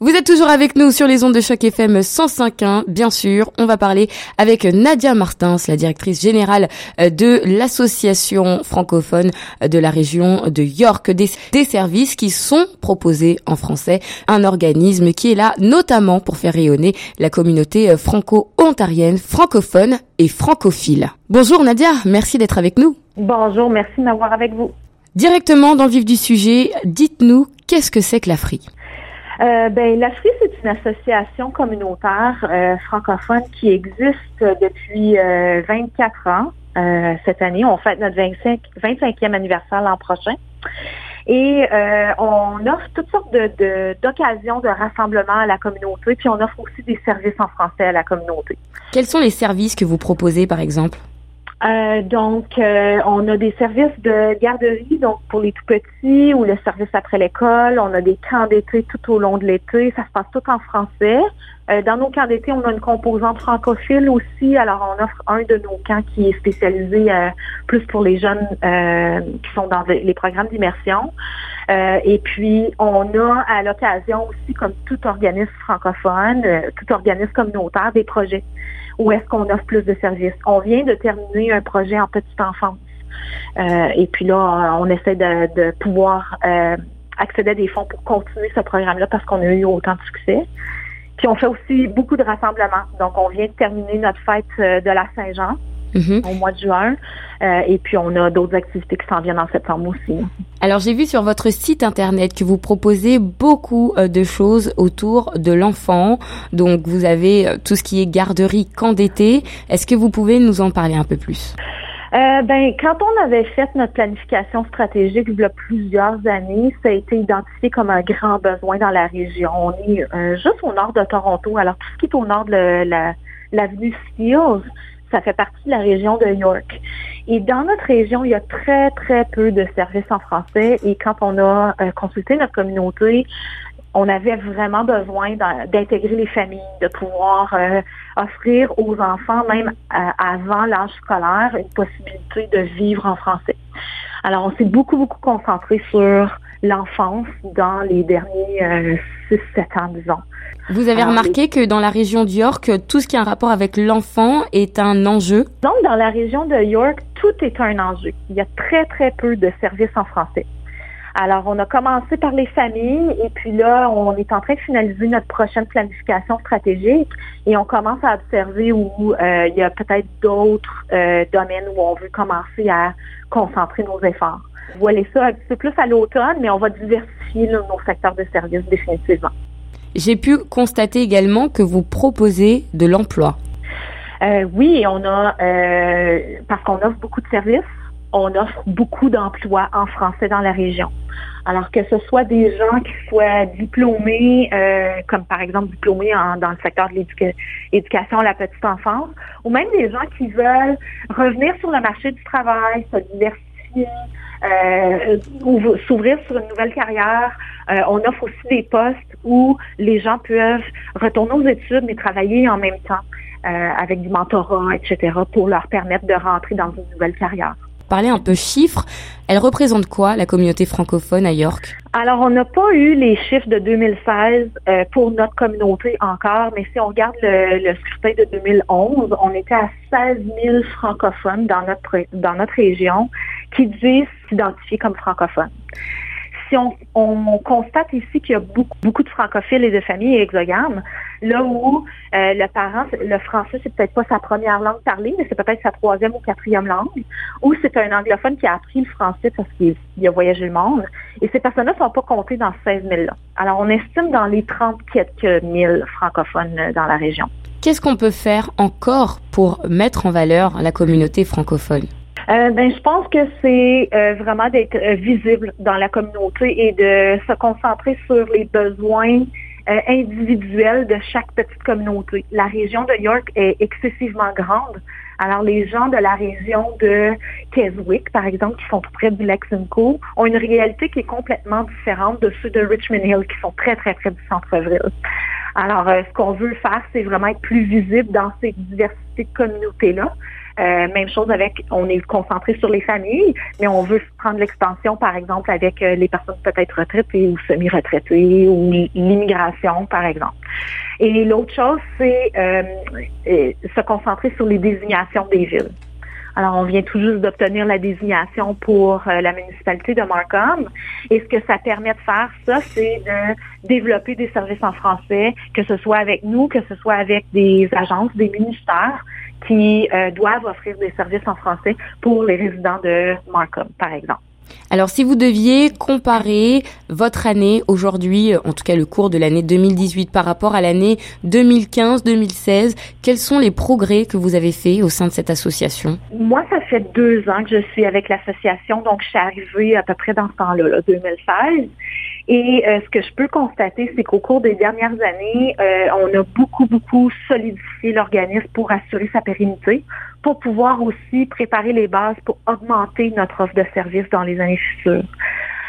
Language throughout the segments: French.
Vous êtes toujours avec nous sur les ondes de choc FM 105.1. Bien sûr, on va parler avec Nadia Martins, la directrice générale euh, de l'association francophone de la région de York, des, des, services qui sont proposés en français, un organisme qui est là notamment pour faire rayonner la communauté euh, franco-ontarienne, francophone et francophile. Bonjour Nadia, merci d'être avec nous. Bonjour, merci de m'avoir avec vous. Directement dans le vif du sujet, dites-nous qu'est-ce que c'est que l'Afrique? Euh, ben, l'AFRI, c'est une association communautaire euh, francophone qui existe depuis euh, 24 ans. Euh, cette année, on fête notre 25, 25e anniversaire l'an prochain. Et euh, on offre toutes sortes de, d'occasions de, rassemblement à la communauté, puis on offre aussi des services en français à la communauté. Quels sont les services que vous proposez, par exemple? Euh, donc, euh, on a des services de garderie, donc pour les tout petits ou le service après l'école. On a des camps d'été tout au long de l'été. Ça se passe tout en français. Euh, dans nos camps d'été, on a une composante francophile aussi. Alors, on offre un de nos camps qui est spécialisé plus pour les jeunes qui sont dans les programmes d'immersion. et puis, on a à l'occasion aussi, comme tout organisme francophone, tout organisme communautaire, des projets où est-ce qu'on offre plus de services. On vient de terminer un projet en petite enfance. Euh, et puis là, on essaie de, pouvoir euh, accéder à des fonds pour continuer ce programme-là parce qu'on a eu autant de succès. Puis on fait aussi beaucoup de rassemblements. Donc, on vient de terminer notre fête euh, de la Saint-Jean. Mm-hmm. au mois de juin. Euh, et puis, on a d'autres activités qui s'en viennent en septembre aussi. Alors, j'ai vu sur votre site Internet que vous proposez beaucoup euh, de choses autour de l'enfant. Donc, vous avez euh, tout ce qui est garderie, camp d'été. Est-ce que vous pouvez nous en parler un peu plus? Euh, ben, quand on avait fait notre planification stratégique il y a plusieurs années, ça a été identifié comme un grand besoin dans la région. On est juste au nord de Toronto. Alors, tout ce qui est au nord de l'avenue la, Steeles, ça fait partie de la région de York. Et dans notre région, il y a très, très peu de services en français. Et quand on a euh, consulté notre communauté, on avait vraiment besoin d'intégrer les familles, de pouvoir euh, offrir aux enfants, même euh, avant l'âge scolaire, une possibilité de vivre en français. Alors, on s'est beaucoup, beaucoup concentré sur l'enfance dans les derniers 6-7 ans, disons. Vous avez remarqué que dans la région de York, tout ce qui a un rapport avec l'enfant est un enjeu? Donc, dans la région de York, tout est un enjeu. Il y a très, très peu de services en français. Alors, on a commencé par les familles et puis là, on est en train de finaliser notre prochaine planification stratégique et on commence à observer où euh, il y a peut-être d'autres euh, domaines où on veut commencer à concentrer nos efforts. Voilà ça un petit peu plus à l'automne, mais on va diversifier nos secteurs de services définitivement. J'ai pu constater également que vous proposez de l'emploi. Euh, oui, on a euh, parce qu'on offre beaucoup de services, on offre beaucoup d'emplois en français dans la région. Alors que ce soit des gens qui soient diplômés, euh, comme par exemple diplômés dans le secteur de l'éducation à la petite enfance, ou même des gens qui veulent revenir sur le marché du travail, se diversifier, euh, s'ouvrir sur une nouvelle carrière. Euh, on offre aussi des postes où les gens peuvent retourner aux études mais travailler en même temps avec du mentorat, etc., pour leur permettre de rentrer dans une nouvelle carrière. Parler un peu chiffres, elle représente quoi la communauté francophone à York? Alors, on n'a pas eu les chiffres de 2016 euh, pour notre communauté encore, mais si on regarde le, scrutin de 2011, on était à 16 000 francophones dans notre, dans notre région qui disent s'identifier comme francophones si on, constate ici qu'il y a beaucoup, beaucoup de francophiles et de familles exogames, là où euh, le parent, le français, c'est peut-être pas sa première langue parlée, mais c'est peut-être sa troisième ou quatrième langue, ou c'est un anglophone qui a appris le français parce qu'il a voyagé le monde. Et ces personnes-là ne sont pas comptées dans 16 000 là. Alors, on estime dans les 30 quelques mille francophones euh, dans la région. Qu'est-ce qu'on peut faire encore pour mettre en valeur la communauté francophone? Euh, ben, je pense que c'est euh, vraiment d'être euh, visible dans la communauté et de se concentrer sur les besoins individuels de chaque petite communauté. La région de York est excessivement grande. Alors, les gens de la région de Keswick, par exemple, qui sont tout près du Lexington, ont une réalité qui est complètement différente de ceux de Richmond Hill, qui sont très, très près du centre-ville. Alors, ce qu'on veut faire, c'est vraiment être plus visible dans ces diversités de communautés-là. Euh, même chose avec, on est concentré sur les familles, mais on veut prendre l'expansion, par exemple, avec euh, les personnes peut-être retraitées ou semi-retraitées ou l'immigration, par exemple. Et l'autre chose, c'est euh, se concentrer sur les désignations des villes. Alors, on vient tout juste d'obtenir la désignation pour euh, la municipalité de Markham. Et ce que ça permet de faire, ça, c'est de développer des services en français, que ce soit avec nous, que ce soit avec des agences, des ministères qui euh, doivent offrir des services en français pour les résidents de Markham, par exemple. Alors si vous deviez comparer votre année aujourd'hui, en tout cas le cours de l'année 2018 par rapport à l'année 2015-2016, quels sont les progrès que vous avez faits au sein de cette association? Moi, ça fait deux ans que je suis avec l'association, donc je suis arrivée à peu près dans ce temps-là, là, 2016. Et euh, ce que je peux constater, c'est qu'au cours des dernières années, euh, on a beaucoup, beaucoup solidifié l'organisme pour assurer sa pérennité, pour pouvoir aussi préparer les bases pour augmenter notre offre de services dans les années futures.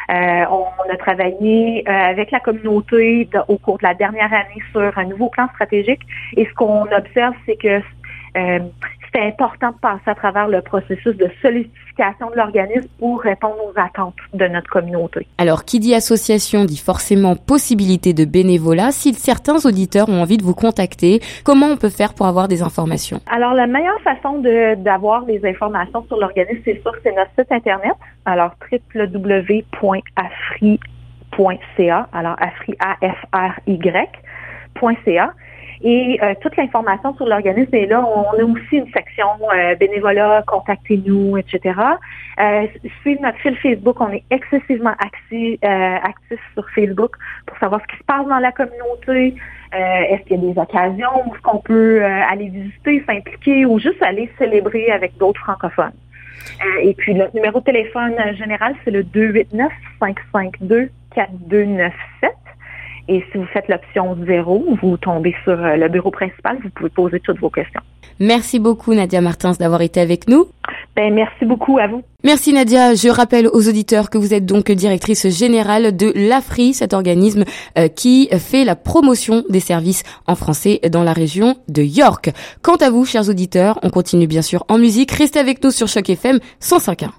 Euh, on a travaillé avec la communauté au cours de la dernière année sur un nouveau plan stratégique et ce qu'on observe, c'est que c'est important de passer à travers le processus de solidification de l'organisme pour répondre aux attentes de notre communauté. Alors, qui dit association dit forcément possibilité de bénévolat. Si certains auditeurs ont envie de vous contacter, comment on peut faire pour avoir des informations? Alors, la meilleure façon d'avoir des informations sur l'organisme, c'est sûr, c'est notre site Internet. Alors, www.afri.ca. Alors, afri, A-F-R-Y.ca. Et euh, toute l'information sur l'organisme est là. On a aussi une section euh, bénévolat, contactez-nous, etc. Euh, suivre notre fil Facebook, on est excessivement actif, euh, actif sur Facebook pour savoir ce qui se passe dans la communauté. est-ce qu'il y a des occasions où qu'on peut aller visiter, s'impliquer ou juste aller célébrer avec d'autres francophones? et puis notre numéro de téléphone général, c'est le 289 552 4297. Et si vous faites l'option zéro, vous tombez sur euh, le bureau principal, vous pouvez poser toutes vos questions. Merci beaucoup Nadia Martins d'avoir été avec nous. Ben, merci beaucoup à vous. Merci Nadia. Je rappelle aux auditeurs que vous êtes donc directrice générale de l'AFRI, cet organisme euh, qui fait la promotion des services en français dans la région de York. Quant à vous, chers auditeurs, on continue bien sûr en musique. Restez avec nous sur Choc FM 105.1.